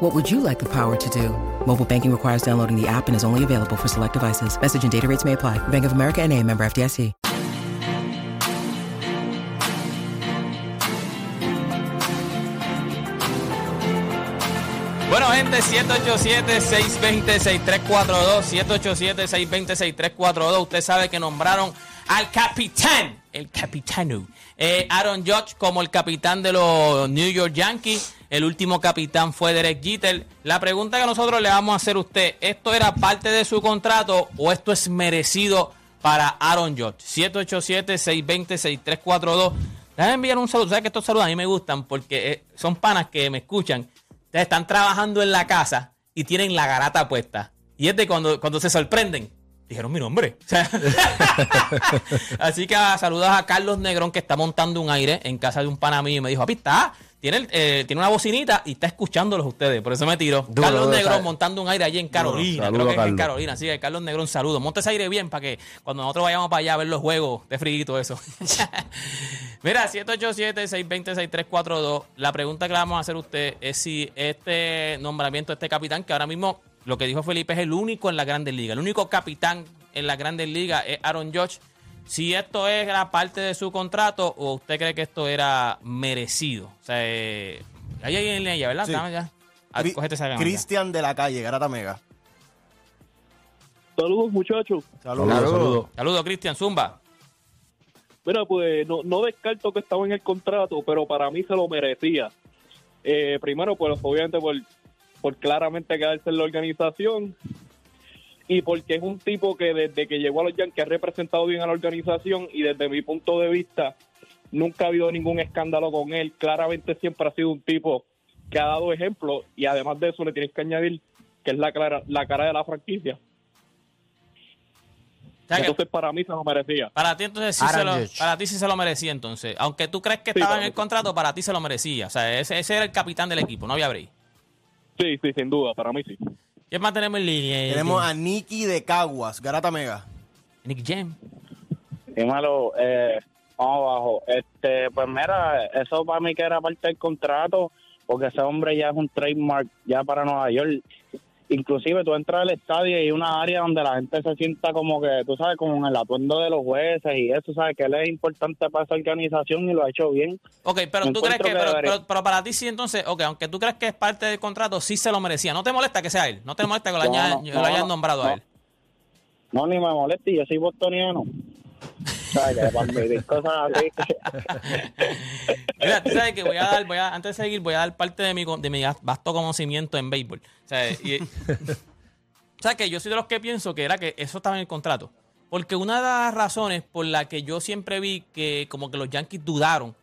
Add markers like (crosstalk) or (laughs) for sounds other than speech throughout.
What would you like the power to do? Mobile banking requires downloading the app and is only available for select devices. Message and data rates may apply. Bank of America and a member FDIC. Bueno, gente, 787-620-6342, 787-620-6342. Usted sabe que nombraron al capitán, el capitano, eh, Aaron Judge como el capitán de los New York Yankees. El último capitán fue Derek Jeter. La pregunta que nosotros le vamos a hacer a usted, ¿esto era parte de su contrato o esto es merecido para Aaron Judge? 787-620-6342. Déjame enviar un saludo. ¿Sabes que estos saludos a mí me gustan? Porque eh, son panas que me escuchan. Están trabajando en la casa y tienen la garata puesta. Y es de cuando, cuando se sorprenden. Dijeron mi nombre. (laughs) Así que ah, saludos a Carlos Negrón que está montando un aire en casa de un pana mío y me dijo, papi, está, tiene, el- eh, tiene una bocinita y está escuchándolos ustedes. Por eso me tiró. Duro, Carlos duro, Negrón montando un aire allí en Carolina. Saludo, Creo que es en. Carolina. Así que Carlos Negrón, saludos. Monta ese aire bien para que cuando nosotros vayamos para allá a ver los juegos de todo eso. (laughs) Mira, 787-620-6342. La pregunta que le vamos a hacer a usted es si este nombramiento de este capitán, que ahora mismo lo que dijo Felipe es el único en la Grandes Ligas, el único capitán en la Grandes Ligas es Aaron Judge. Si esto era parte de su contrato o usted cree que esto era merecido. O sea, eh, hay alguien en línea, ¿verdad? Sí. Ya. Ah. Cristian de la calle, Garata Mega. Saludos, muchachos. Saludos. Saludos. Saludos, Cristian Zumba. Mira, pues no, no descarto que estaba en el contrato, pero para mí se lo merecía. Eh, primero, pues obviamente por, por claramente quedarse en la organización y porque es un tipo que desde que llegó a los Yankees ha representado bien a la organización y desde mi punto de vista nunca ha habido ningún escándalo con él. Claramente siempre ha sido un tipo que ha dado ejemplo y además de eso le tienes que añadir que es la, clara, la cara de la franquicia. O sea, que Entonces para mí se lo merecía. para ti entonces sí se lo, para ti sí se lo merecía entonces. Aunque tú crees que Sí, estaba en el contrato, para ti se lo merecía. O sea, ese, ese era el capitán del equipo, no había break. Sí, sí, sin duda, para mí sí. ¿Quién más tenemos en línea? Tenemos a Nicky de Caguas, Garata Mega. Nick Jam. Dímelo, eh, vamos abajo. Este, pues mira, eso para mí que era parte del contrato, porque ese hombre ya es un trademark ya para Nueva York. Inclusive tú entras al estadio y hay una área donde la gente se sienta como que, tú sabes, como en el atuendo de los jueces y eso, sabes que él es importante para esa organización y lo ha hecho bien. Ok, pero tú Encuentro crees que, que pero, pero- pero para ti sí entonces, ok, aunque tú crees que es parte del contrato, sí se lo merecía. No te molesta que sea él, no te molesta que lo, No, haya- no, lo no, hayan no, nombrado a él. No, ni me moleste, yo soy bostoniano. ¿Sabes? Que para vivir cosas así. Mira, tú sabes que voy a dar, voy a, antes de seguir, voy a dar parte de mi, de mi vasto conocimiento en béisbol. O sea, y- (laughs) que yo soy de los que pienso que era que eso estaba en el contrato. Porque una de las razones por la que yo siempre vi que como que los Yankees dudaron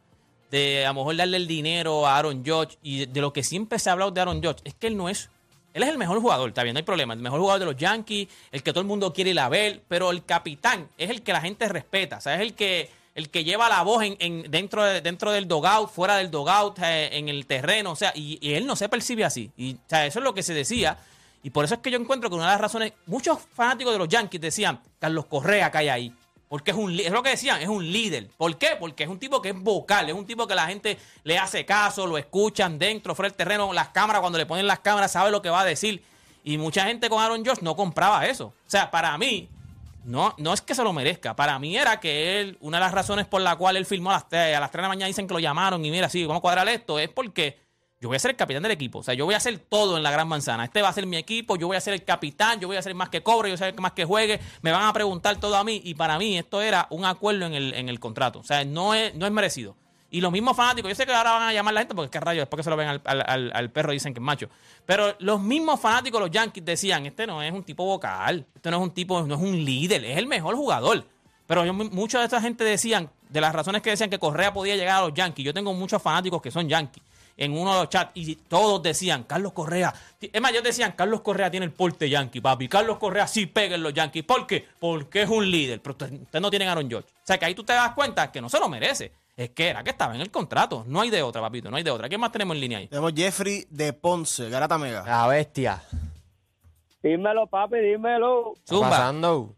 de a lo mejor darle el dinero a Aaron Judge y de lo que siempre se ha hablado de Aaron Judge es que él no es él es el mejor jugador, está bien, no hay problema. El mejor jugador de los Yankees, el que todo el mundo quiere ir a ver, pero el capitán es el que la gente respeta. O sea, es el que, el que lleva la voz en, en- dentro, de- dentro del dogout, fuera del dogout, eh, en el terreno. O sea, y, y él no se percibe así. Y, o sea, eso es lo que se decía. Y por eso es que yo encuentro que una de las razones, muchos fanáticos de los Yankees decían, Carlos Correa cae ahí. Porque es un es lo que decían, es un líder. ¿Por qué? Porque es un tipo que es vocal, es un tipo que la gente le hace caso, lo escuchan dentro, fuera del terreno, las cámaras, cuando le ponen las cámaras, sabe lo que va a decir. Y mucha gente con Aaron Josh no compraba eso. O sea, para mí, no, no es que se lo merezca. Para mí era que él, una de las razones por la cual él firmó a las, 3, a las 3 de la mañana, dicen que lo llamaron y mira, sí, vamos a cuadrar esto, es porque yo voy a ser el capitán del equipo. O sea, yo voy a hacer todo en la gran manzana. Este va a ser mi equipo, yo voy a ser el capitán, yo voy a ser más que cobre, yo voy a ser más que juegue. Me van a preguntar todo a mí. Y para mí esto era un acuerdo en el, en el contrato. O sea, no es, no es merecido. Y los mismos fanáticos, yo sé que ahora van a llamar a la gente porque qué rayos, después que se lo ven al, al- al- perro dicen que es macho. Pero los mismos fanáticos, los Yankees, decían, este no es un tipo vocal, este no es un tipo, no es un líder, es el mejor jugador. Pero yo, mucha de esta gente decían, de las razones que decían que Correa podía llegar a los Yankees, yo tengo muchos fanáticos que son Yankees en uno de los chats y todos decían, Carlos Correa, es más, ellos decían, Carlos Correa tiene el porte Yankee, papi, Carlos Correa sí pega en los Yankees. ¿Por qué? Porque es un líder, pero ustedes no tienen Aaron George. O sea, que ahí tú te das cuenta que no se lo merece. Es que era que estaba en el contrato. No hay de otra, papito, no hay de otra. ¿Qué más tenemos en línea ahí? Tenemos Jeffrey de Ponce, Garata Mega. La bestia. Dímelo, papi, dímelo. ¿Qué está Zumba, pasando?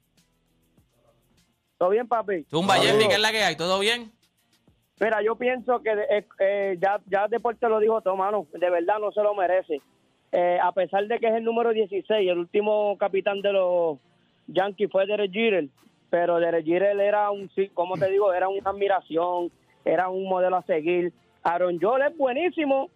¿Todo bien, papi? Zumba. Jeffrey, ¿qué es la que hay? ¿Todo bien? Mira, yo pienso que eh, eh, ya, ya Deporte lo dijo todo, mano. De verdad no se lo merece. Eh, a pesar de que es el número 16, el último capitán de los Yankees fue Derek Jeter, pero Derek Jeter era un, como te digo, era una admiración, era un modelo a seguir. Aaron Joel es buenísimo,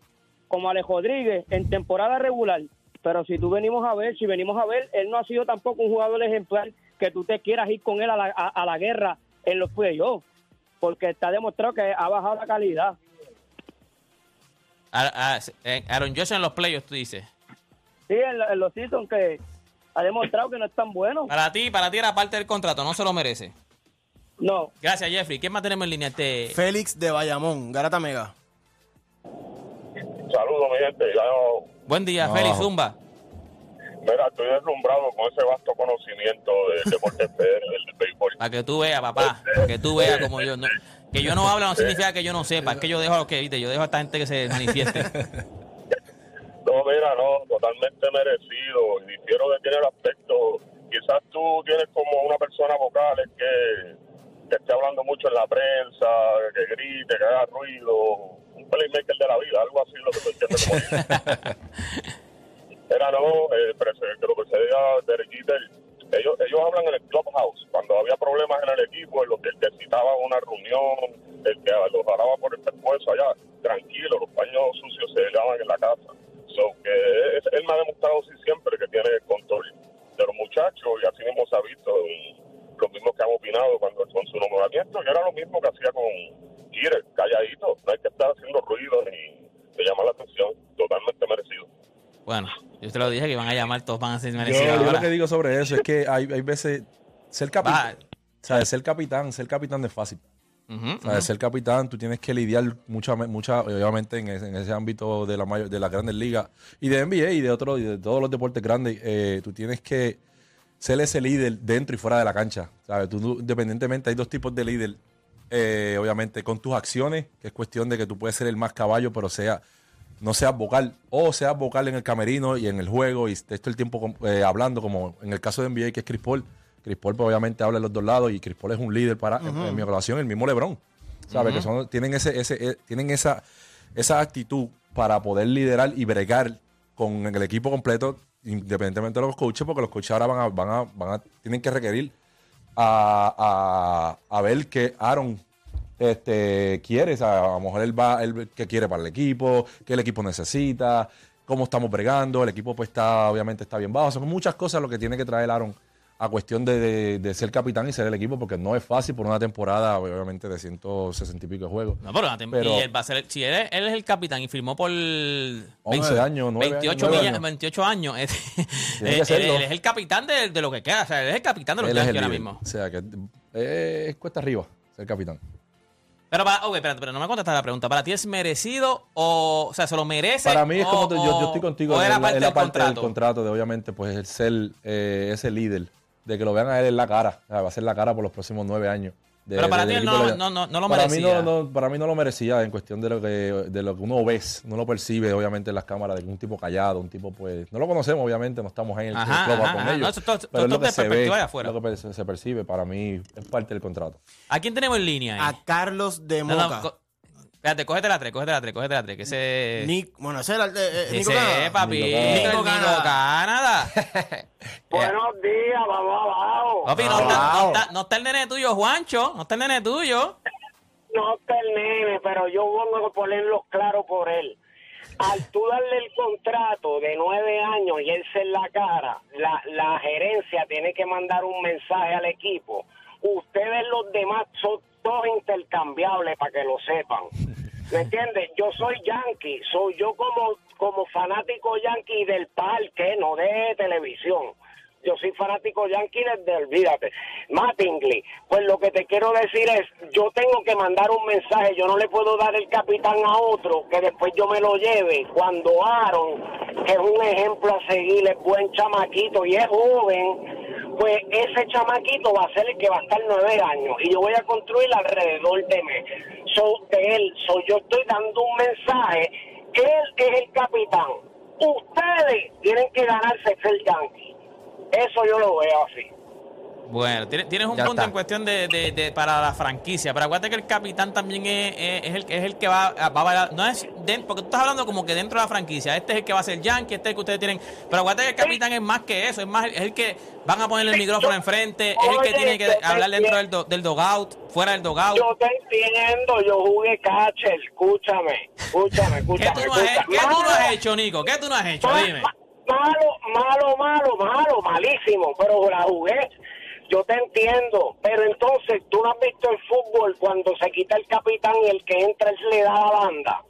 como Alex Rodríguez, en temporada regular. Pero si tú venimos a ver, si venimos a ver, él no ha sido tampoco un jugador ejemplar que tú te quieras ir con él a la, a, a la guerra en los playoffs, porque está demostrado que ha bajado la calidad. A- a- eh, Aaron Josh en los playoffs, tú dices. Sí, en, los seasons que ha demostrado que no es tan bueno. Para ti, para ti era parte del contrato, no se lo merece. No, Gracias, Jeffrey. ¿Qué más tenemos en línea? Este... Félix de Bayamón, Garata Mega. Saludos, mi gente. Ya, Buen día, No. Félix Zumba. Mira, estoy deslumbrado con ese vasto conocimiento del deporte (laughs) del, del béisbol. Para que tú veas, papá. Para que tú veas como yo. No, que yo no hablo no significa que yo no sepa. Es que yo dejo a los que, viste, yo dejo a esta gente que se manifieste. (laughs) No, mira, no, totalmente merecido. Y difiero de ti en el aspecto. Quizás tú tienes como una persona vocal es que, que esté hablando mucho en la prensa, que grite, que haga ruido. Un playmaker de la vida, algo así lo que tú entiendes como. Era no, eh, prese- que lo que se diga Derek Jeter, ellos, ellos hablan en el clubhouse, cuando había problemas en el equipo, en lo que el que citaba una reunión, el que los jalaba por el pescuezo allá, tranquilo, los paños sucios se lavan en la casa. So, que es- él me ha demostrado sí, siempre que tiene el control de los muchachos y así mismo se ha visto en los mismos que han opinado cuando con su nombramiento, que era lo mismo que hacía con Jeter, calladito, no hay que estar haciendo ruido ni de llamar la atención, totalmente merecido. Bueno, yo te lo dije que iban a llamar, todos van a ser merecidos yo lo que digo sobre eso es que hay, hay veces ser capitán, o sea, ser capitán, ser capitán no es fácil. Ujú, O sea, ser capitán, tú tienes que lidiar mucha, mucha obviamente en ese, en ese ámbito de la mayor, de las grandes ligas y de NBA y de otros y de todos los deportes grandes, eh, tú tienes que ser ese líder dentro y fuera de la cancha. ¿sabes? Tú, independientemente, hay dos tipos de líder. eh, obviamente, con tus acciones, que es cuestión de que tú puedes ser el más caballo, pero sea no seas vocal, o seas vocal en el camerino y en el juego y estés todo el tiempo eh, hablando, como en el caso de NBA, que es Chris Paul. Chris Paul pues, obviamente habla en los dos lados y Chris Paul es un líder para, en, en mi relación, el mismo LeBron. ¿Sabes? Que son, tienen ese, ese, eh, tienen esa, esa actitud para poder liderar y bregar con el equipo completo, independientemente de los coaches, porque los coaches ahora van a, van a, van a, tienen que requerir a, a, a ver que Aaron este, quiere, o sea, a lo mejor él va, él que quiere para el equipo, qué el equipo necesita, cómo estamos bregando, el equipo pues está, obviamente está bien bajo, son muchas cosas lo que tiene que traer Aaron a cuestión de, de- de ser capitán y ser el equipo, porque no es fácil por una temporada, obviamente, de 160 y pico de juegos. No, pero, Pero- y él va a ser, si él es, él es el capitán y firmó por 11 años, 9 28, años, millas- años. 28 años, eh, Tiene que él, es el capitán de, de lo que queda, o sea, él es el capitán de es Yankees el ahora mismo. O sea, que eh, es cuesta arriba ser capitán. Pero, para, ok, espérate, pero no me contestaste la pregunta. ¿Para ti es merecido o, o sea, se lo merece? Para mí es o- como, te- yo, yo estoy contigo, o en la- parte, en la del, contrato? del contrato de obviamente pues el ser eh, ese líder, de que lo vean a él en la cara, o sea, va a ser la cara por los próximos nueve años. De- Pero para ti no, no, no, no lo para merecía. Mí no, no- para mí no lo merecía en cuestión de lo que de lo que uno ve, uno lo percibe obviamente en las cámaras de un tipo callado, un tipo pues no lo conocemos obviamente, no estamos en el Ajá, club ajá, con ajá. ellos. No, eso todo- pero es todo lo que se ve, afuera. lo que se, se percibe, para mí es parte del contrato. ¿A quién tenemos en línea? ahí? A Carlos de No, no, Moca. Espérate, cógete la 3, cógete la 3, cógete la 3, que ese... Nick, bueno, ese era el de eh, Nico ese, Canadá. papi, Nico Nico Canadá. Canadá. (laughs) buenos días, vamos abajo. Papi, no, está, no, está, no está el nene tuyo, Juancho. No está el nene tuyo. No está el nene, pero yo vengo a ponerlo claro por él. al tú darle el contrato de nueve años y él se en la cara, la, la gerencia tiene que mandar un mensaje al equipo. Ustedes los demás son todos intercambiables para que lo sepan. ¿Me entiendes? Yo soy yankee, soy yo como, como fanático yankee del parque, no de televisión. Yo soy fanático yankee desde, olvídate. Mattingly, pues lo que te quiero decir es, yo tengo que mandar un mensaje, yo no le puedo dar el capitán a otro que después yo me lo lleve. Cuando Aaron, que es un ejemplo a seguir, es buen chamaquito y es joven, pues ese chamaquito va a ser el que va a estar nueve años y yo voy a construir alrededor de mí. So, de él, so, yo estoy dando un mensaje, él es el capitán. Ustedes tienen que ganarse ser yankee. Eso yo lo veo así. Bueno, tienes, un Ya punto está. en cuestión de, de- de- para la franquicia, pero acuérdate que el capitán también es, es- es el, es el que va, a- va a bailar- no es den- porque tú estás hablando como que dentro de la franquicia, este es el que va a ser Yankee, este es el que ustedes tienen, pero acuérdate que el capitán es más que eso, es más es el que van a ponerle el micrófono enfrente, es el que tiene que hablar dentro del, do- del dogout, fuera del dogout. Yo te entiendo, yo jugué catcher, escúchame, escúchame, (laughs) ¿Qué escúchame. tú, no has, escúchame. qué tú no has hecho, Nico? ¿Qué tú no has hecho? ma- Dime. Ma- Malo, malo, malo, malo, malísimo, pero la jugué. Yo te entiendo, pero entonces tú no has visto el fútbol cuando se quita el capitán y el que entra él le da la banda.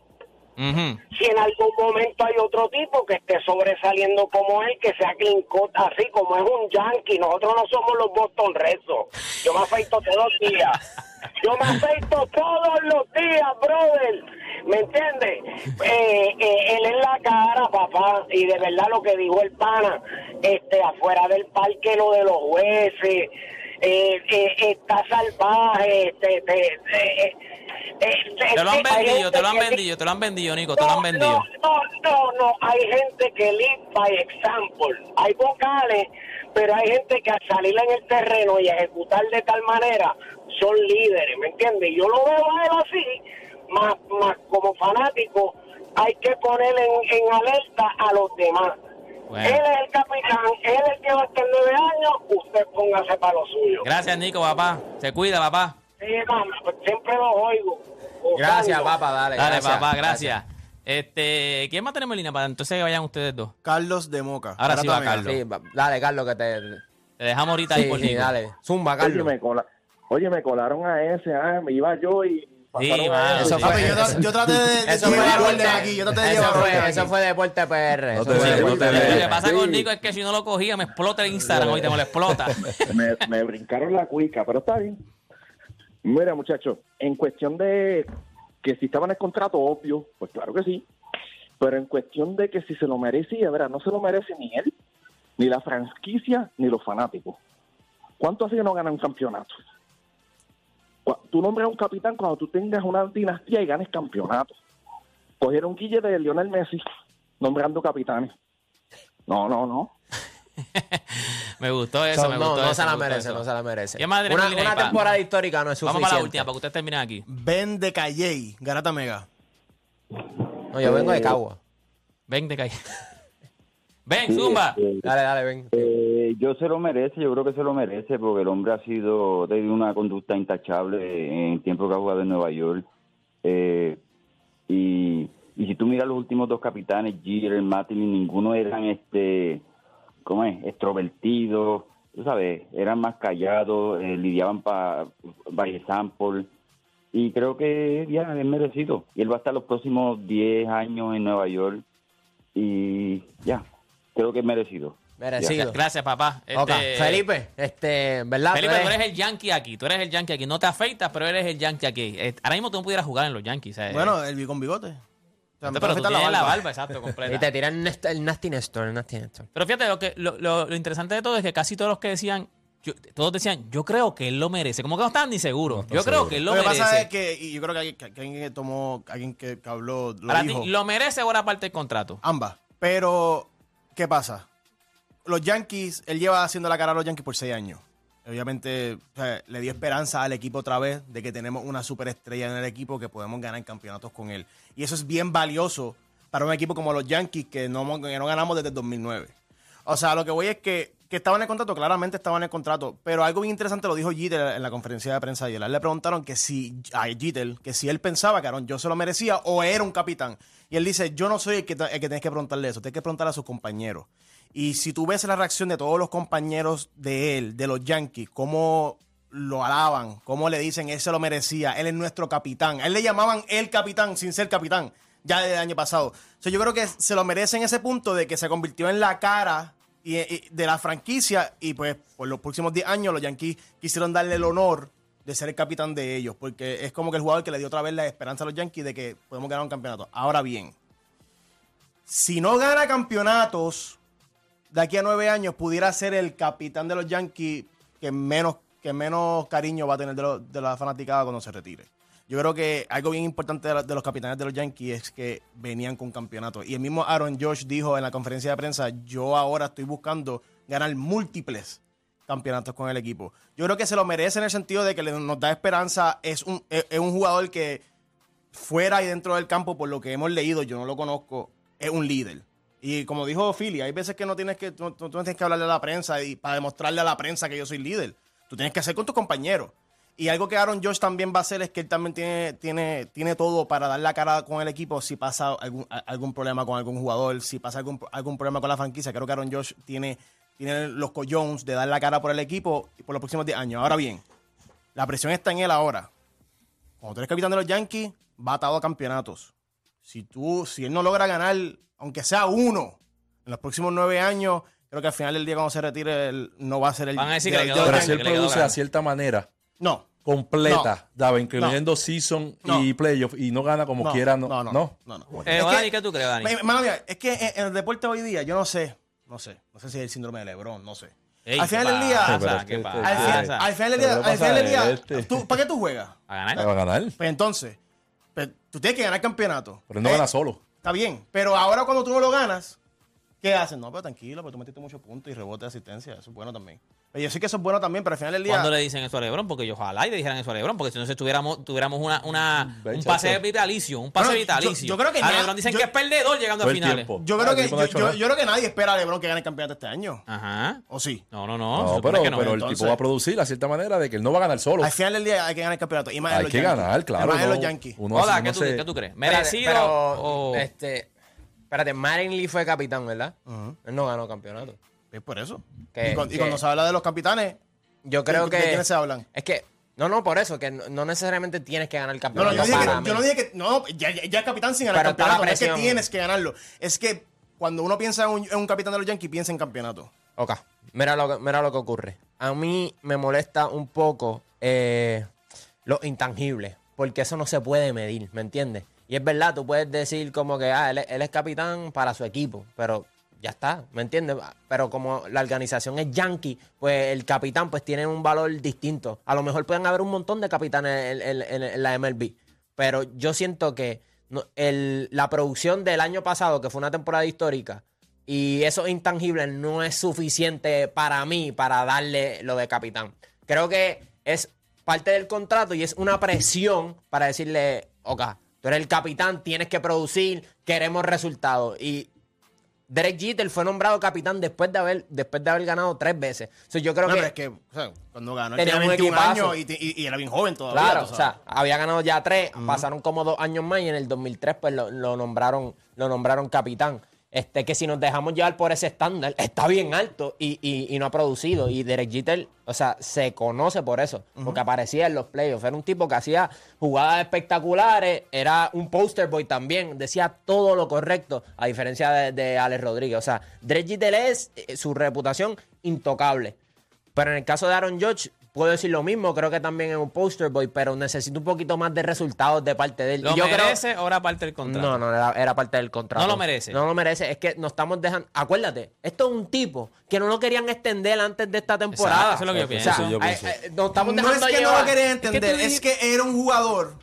Ujú. si en algún momento hay otro tipo que esté sobresaliendo como él, que sea clean cut, así como es un yankee. Nosotros no somos los Boston Red Sox. Yo me afeito todos los días. Yo me afeito todos los días, brother. ¿Me entiendes? Eh, eh, él es la cara, papá. Y de verdad lo que dijo el pana, este, afuera del parque, lo de los jueces, eh, eh, está salvaje, este, te- eh, eh, Te lo han vendido, te lo han vendido, te lo han vendido, Nico, te lo han no, vendido. No, no, no, hay gente que lead by example. Hay vocales, pero hay gente que al salir en el terreno y ejecutar de tal manera son líderes, ¿me entiendes? Yo lo veo a él así, más, más como fanático, hay que poner en, en alerta a los demás. Bueno. Él es el capitán, él es el que va a estar nueve años, usted póngase para lo suyo. Gracias, Nico, papá. Se cuida, papá. Sí, mamá, pues siempre los oigo. Gracias, papá, dale. Dale, gracias, papá, gracias. Este, ¿quién más tenemos en línea para entonces que vayan ustedes dos? Carlos de Moca. Ahora sí va Carlos. Mega. Sí, va- dale, Carlos, que te. Te dejamos ahorita ahí Sí, por sí, Nico. dale. Zumba, Oye, Carlos. me, cola- oye, me colaron a ese, ah, me iba yo y mano. Eso sí. fue- Papi, yo, tra- yo traté de, de Eso fue deporte. orden aquí. Yo traté de Eso fue, eso Deporte PR. No te fue no te Lo que pasa Sí. con Nico es que si no lo cogía, me explota el Instagram ahorita, me lo explota. (laughs) me, me brincaron la cuica, pero está bien. Mira, muchachos, en cuestión de que si estaba en el contrato, obvio, pues claro que sí. Pero en cuestión de que si se lo merecía, ¿verdad? No se lo merece ni él, ni la franquicia, ni los fanáticos. ¿Cuánto hace que no gana un campeonato? Tú nombras a un capitán cuando tú tengas una dinastía y ganes campeonato. Cogieron Guille de Lionel Messi nombrando capitanes. No, no, no. (laughs) Me gustó eso, So, me no, gustó no eso, se la gustó merece, eso. no se la merece. ¿Qué más tenemos Una, temporada histórica no es Vamos suficiente. para la última, para que ustedes terminen aquí. Ben de Calley, Garata Mega. No, yo vengo de Cagua. (laughs) Ven de calle. Ven, Zumba. Dale, dale, ven. Eh, yo se lo merece, yo creo que se lo merece porque el hombre ha sido de una conducta intachable en el tiempo que ha jugado en Nueva York. Eh, y, si tú miras los últimos dos capitanes, Jeter, Martin, ninguno eran este, ¿cómo es? Extrovertidos, tú sabes, eran más callados, eh, lidiaban para by sample. Y creo que ya es merecido. Y él va a estar los próximos 10 años en Nueva York. Y ya, creo que es merecido. Merecido. Gracias, papá. Ok, Este, Felipe, este, ¿verdad? Felipe, Tú tú eres- el yankee aquí. Tú eres el yankee aquí. No te afeitas, pero eres el yankee aquí. Eh, Ahora mismo tú no pudieras jugar en los yankees. ¿sabes? Bueno, el con bigote. O sea, me pero tú afeitar tienes la barba, exacto, (laughs) completa. Y te tiran el, nest- el Nasty Nestor, el Nasty Nestor. Pero fíjate, lo, que, lo, lo- lo interesante de todo es que casi todos los que decían, yo- todos decían, yo creo que él lo merece. Como que no estaban ni seguros. yo creo que él lo, Lo que merece. pasa es que, y yo creo que, alguien- que alguien que tomó, alguien que, que habló, lo Para dijo. ti, ¿lo merece o era parte del contrato? Ambas. Pero, ¿qué pasa? Los Yankees, él lleva haciendo la cara a los Yankees por seis años. Obviamente, o sea, le dio esperanza al equipo otra vez de que tenemos una superestrella en el equipo que podemos ganar campeonatos con él. Y eso es bien valioso para un equipo como los Yankees que no, ganamos desde el 2009. O sea, lo que voy es que Que estaba en el contrato, claramente estaba en el contrato. Pero algo bien interesante lo dijo Jeter en la conferencia de prensa ayer. Le preguntaron que si, a Jeter, que si él pensaba que yo se lo merecía o era un capitán. Y él dice, yo no soy el que, el que tienes que preguntarle eso, tienes que preguntarle a sus compañeros. Y si tú ves la reacción de todos los compañeros de él, de los Yankees, cómo lo alaban, cómo le dicen, él se lo merecía, él es nuestro capitán. A él le llamaban el capitán sin ser capitán, ya desde el año pasado. O sea, yo creo que se lo merece en ese punto de que se convirtió en la cara y de la franquicia y pues por los próximos 10 años los Yankees quisieron darle el honor de ser el capitán de ellos, porque es como que el jugador que le dio otra vez la esperanza a los Yankees de que podemos ganar un campeonato. Ahora bien, si no gana campeonatos de aquí a nueve años, pudiera ser el capitán de los Yankees que menos, que menos cariño va a tener de, lo- de la fanaticada cuando se retire. Yo creo que algo bien importante de, los capitanes de los Yankees es que venían con campeonatos. Y el mismo Aaron Josh dijo en la conferencia de prensa, yo ahora estoy buscando ganar múltiples campeonatos con el equipo. Yo creo que se lo merece en el sentido de que nos da esperanza. Es un, es un jugador que fuera y dentro del campo, por lo que hemos leído, yo no lo conozco, es un líder. Y como dijo Philly, hay veces que no tienes que, no tienes que hablarle a la prensa y para demostrarle a la prensa que yo soy líder. Tú tienes que hacer con tus compañeros. Y algo que Aaron Josh también va a hacer es que él también tiene, tiene, tiene todo para dar la cara con el equipo si pasa algún, algún problema con algún jugador, si pasa algún, algún problema con la franquicia. Creo que Aaron Josh tiene, tiene los collones de dar la cara por el equipo por los próximos 10 años. Ahora bien, la presión está en él ahora. Cuando tú eres capitán de los Yankees, va atado a campeonatos. Si tú, si él no logra ganar, aunque sea uno, en los próximos nueve años, creo que al final del día cuando se retire, él no va a ser el. Van a decir que le director quedó de si él que le quedó produce grande. a cierta manera, No. completa, No. daba, incluyendo season No. y playoff, y no gana como No, quiera, no. no, no, no. no, no. Eh, Dani, que- ¿qué tú crees, Dani? Es que en, en el deporte hoy día, yo no sé, no sé, no sé si es el síndrome de LeBron, no sé. Ey, al final ¿qué del día, que este- al, final, este- al final del día, ¿qué al final del día, este? ¿tú- ¿para qué tú juegas? ¿A ganar? A ganar. Pues entonces, tú tienes que ganar campeonato. Pero no Eh, gana solo. Está bien, pero ahora cuando tú no lo ganas, ¿qué haces? No, pero tranquilo, porque tú metiste muchos puntos y rebote de asistencia, eso es bueno también. Yo sé que eso es bueno también, pero al final del día... ¿Cuándo le dicen eso a Lebron? Porque yo ojalá y le dijeran eso a Lebron, porque si no se tuviéramos, tuviéramos una, un pase vitalicio, un pase Bueno, vitalicio. yo creo que a Lebron dicen yo- que es perdedor llegando a finales. tiempo. Yo creo Ah, que yo, creo que nadie espera a LeBron que gane el campeonato este año. Ajá. ¿O sí? No, no, no. pero, que no. pero el tipo va a producir a cierta manera de que él no va a ganar solo. Al final del día hay que ganar el campeonato. Y más Hay los que Yankees. ganar, claro. Y más no. los Yankees. Uno- Hola, ¿qué tú, se- ¿qué tú crees? ¿Merecido pero, o...? Este, espérate, Mattingly fue capitán, ¿verdad? Él no ganó campeonato. Es por eso. Que- y, cuando, y que- cuando se habla de los capitanes, Yo creo ¿de, que... ¿de quiénes se hablan? Es que... No, no, por eso, que no, no necesariamente tienes que ganar el No, no, campeonato. yo, dije para que, mí. yo no dije que. No, ya, ya, es capitán sin ganar el campeonato. No es que tienes que ganarlo. Es que cuando uno piensa en un, en un capitán de los Yankees, piensa en campeonato. Ok, mira lo, que- mira lo que ocurre. A mí me molesta un poco eh, lo intangible, porque eso no se puede medir, ¿me entiendes? Y es verdad, tú puedes decir como que ah, él es capitán para su equipo, pero ya está, ¿me entiendes? Pero como la organización es yankee, pues el capitán pues tiene un valor distinto. A lo mejor pueden haber un montón de capitanes en, en- en- la MLB, pero yo siento que el- la producción del año pasado, que fue una temporada histórica, y eso intangible no es suficiente para mí para darle lo de capitán. Creo que es parte del contrato y es una presión para decirle, ok, tú eres el capitán, tienes que producir, queremos resultados. Y Derek Jeter fue nombrado capitán después de haber, después de haber ganado tres veces. So, yo creo No, que, pero es que, o sea, cuando ganó, Tenía tenía un 21 equipazo. años y, te- y- y era bien joven todavía. Claro, o sea, había ganado ya tres, pasaron como dos años más y en el 2003 pues lo, lo nombraron, lo nombraron capitán. Este, que si nos dejamos llevar por ese estándar, está bien alto y, y- y no ha producido. Y Derek Jeter, o sea, se conoce por eso, porque aparecía en los playoffs. Era un tipo que hacía jugadas espectaculares, era un poster boy también, decía todo lo correcto, a diferencia de, de Alex Rodríguez. O sea, Derek Jeter es eh, su reputación intocable. Pero en el caso de Aaron Judge, puedo decir lo mismo, creo que también es un poster boy, pero necesito un poquito más de resultados de parte de él. ¿Lo Y yo creo- merece o era parte del contrato? no, no, era, era parte del contrato. No lo merece. No lo merece. Es que nos estamos dejando. Acuérdate, esto es un tipo que no lo querían extender antes de esta temporada. Exacto, eso es lo que yo O pienso. sea, Yo eh, pienso. eh, nos estamos no dejando es que no lo quería que tú entender, es que era un jugador.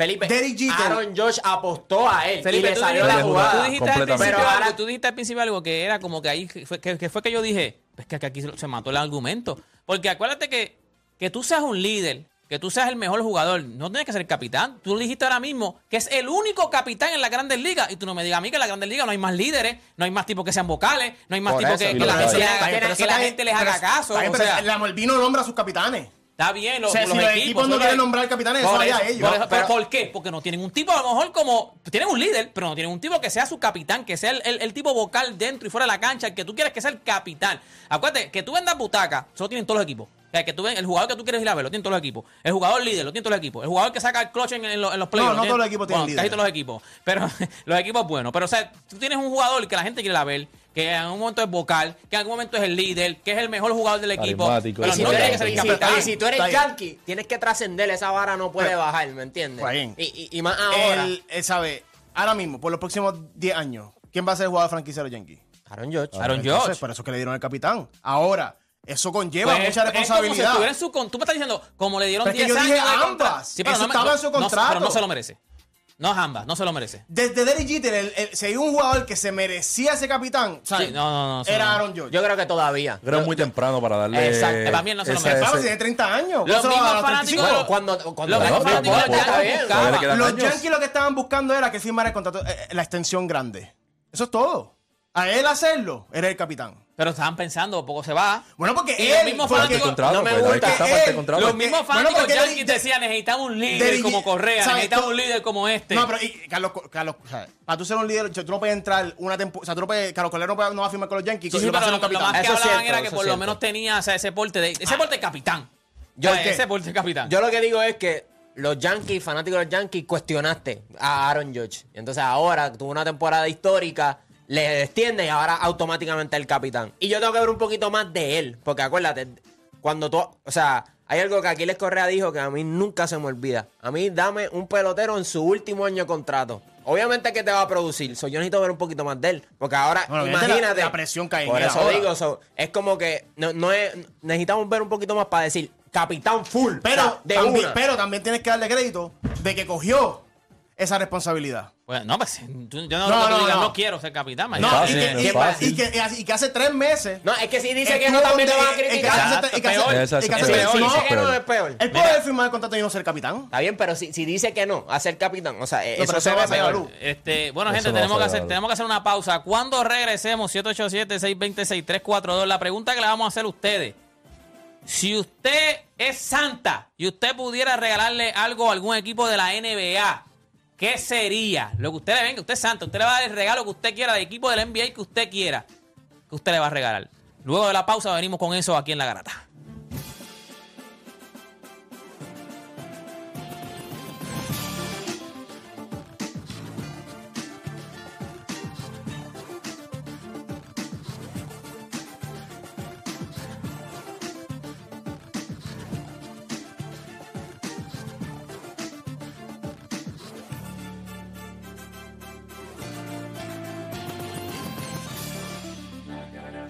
Felipe, Derek Jeter- Aaron Josh apostó a él Felipe, y le salió la tú jugada. dijiste al Completamente. principio Pero algo, ahora- tú dijiste al principio algo que era como que ahí fue que, que fue que yo dije, es que aquí se se mató el argumento. Porque acuérdate que, que tú seas un líder que tú seas el mejor jugador. No tienes que ser el capitán. Tú dijiste ahora mismo que es el único capitán en la Grandes Ligas. Y tú no me digas a mí que en la Grandes Ligas no hay más líderes, no hay más tipos que sean vocales, no hay más tipos que, que la, gente, les haga caso. la Molvino nombra a sus capitanes. Está bien, los, O sea, los si los equipos. equipos no quieren nombrar capitanes, eso eso, ellos. por eso, Pero- pero ¿Por qué? Porque no tienen un tipo, a lo mejor como. Tienen un líder, pero no tienen un tipo que sea su capitán, que sea el, el- el tipo vocal dentro y fuera de la cancha, el que tú quieres que sea el capitán. Acuérdate, que tú vendas butaca, solo tienen todos los equipos. O sea, que tú ven, el jugador que tú quieres ir a ver, lo tienen todos los equipos. El jugador líder, lo tienen todos los equipos. El jugador que saca el clutch en, en los, en los playoffs. no lo todos los equipos tienen bueno, Casi líderes. todos los equipos. Pero (laughs) los equipos buenos. Pero, o sea, tú tienes un jugador que la gente quiere ir a ver, que en algún momento es vocal, que en algún momento es el líder, que es el mejor jugador del equipo. Pero si, no eres, que ser el capitán. y si tú eres yankee, tienes que trascender, esa vara no puede Pero- bajar, ¿me entiendes? Y, y- y más ahora. Él, él sabe, ahora mismo, por los próximos 10 años, ¿quién va a ser el jugador franquicia de los Yankees? Aaron George. Aaron George. por eso es que le dieron el capitán. Ahora, eso conlleva Pues, mucha es como si responsabilidad. su con- Tú me estás diciendo, como le dieron Pero es que 10 yo años dije de ambas. Sí, pero Eso no estaba en no- su no- contrato. pero no se lo merece. No es ambas, no se lo merece. Desde Derek Jeter, el, el- si hay un jugador que se merecía ese capitán. Sí, no, no, no, eso era no. Aaron George. Yo creo que todavía. Creo que es muy temprano para darle. Exacto, también no se lo merece. Vamos, tiene 30 años. Los ¿Cómo se va mismos a los fanáticos 35? de los- Cuando, cuando Los mismos fanáticos los Yankees Los. Yankees lo que estaban buscando era que firmara el contrato, eh, la extensión grande. Eso es todo. A él hacerlo, era el capitán. Pero estaban pensando, poco se va. Bueno, porque Y él, los mismos fanáticos- contrato, no me pues, gusta. está parte del Él- contrato. Los mismos bueno, fanáticos porque Yankees decían, necesitamos un líder como Correa, necesitamos un líder como este. No, pero y, Carlos, Carlos, o sea, para tú ser un líder, tú no puedes entrar una temporada. O sea, tú no puedes. Carlos Colero no, puede- no va a firmar con los Yankees. Sí, pero lo, más que Eso hablaban cierto, era que por lo menos tenía o sea, ese porte de ese porte de capitán. Yo O sea, qué? ese porte de capitán. Yo lo que digo es que los Yankees, fanáticos de los Yankees, cuestionaste a Aaron George. Y entonces ahora tuvo una temporada histórica, le extiende y ahora automáticamente el capitán. Y yo tengo que ver un poquito más de él. Porque acuérdate, cuando tú. O sea, hay algo que Aquiles Correa dijo que a mí nunca se me olvida. A mí dame un pelotero en su último año de contrato. Obviamente que te va a producir. So, yo necesito ver un poquito más de él. Porque ahora, Bueno, imagínate. la- la presión cae en Por eso ahora. digo, so, es como que no, no es, necesitamos ver un poquito más para decir capitán full. Pero, o sea, de también, pero también tienes que darle crédito de que cogió esa responsabilidad. Pues, no, pues tú- yo no, No, no, digas, no. no quiero ser capitán. No, y, que, no y- es y que, y que hace tres meses. No, es que si dice que no, también te van a criticar. el que hace- tres- esa- dice no, que no, es peor. Él puede firmar el contrato y no ser capitán. Está bien, pero si, si dice que no, a ser capitán, o sea, No, eso se eso ve va a peor. Este, bueno, Eso gente, no tenemos, que hacer, tenemos que hacer una pausa. Cuando regresemos, 787-626-342, la pregunta que le vamos a hacer a ustedes. Si usted es santa y usted pudiera regalarle algo a algún equipo de la NBA, ¿qué sería? Lo que usted le venga, usted es santa, usted le va a dar el regalo que usted quiera de equipo del NBA que usted quiera, que usted le va a regalar. Luego de la pausa venimos con eso aquí en La Garata.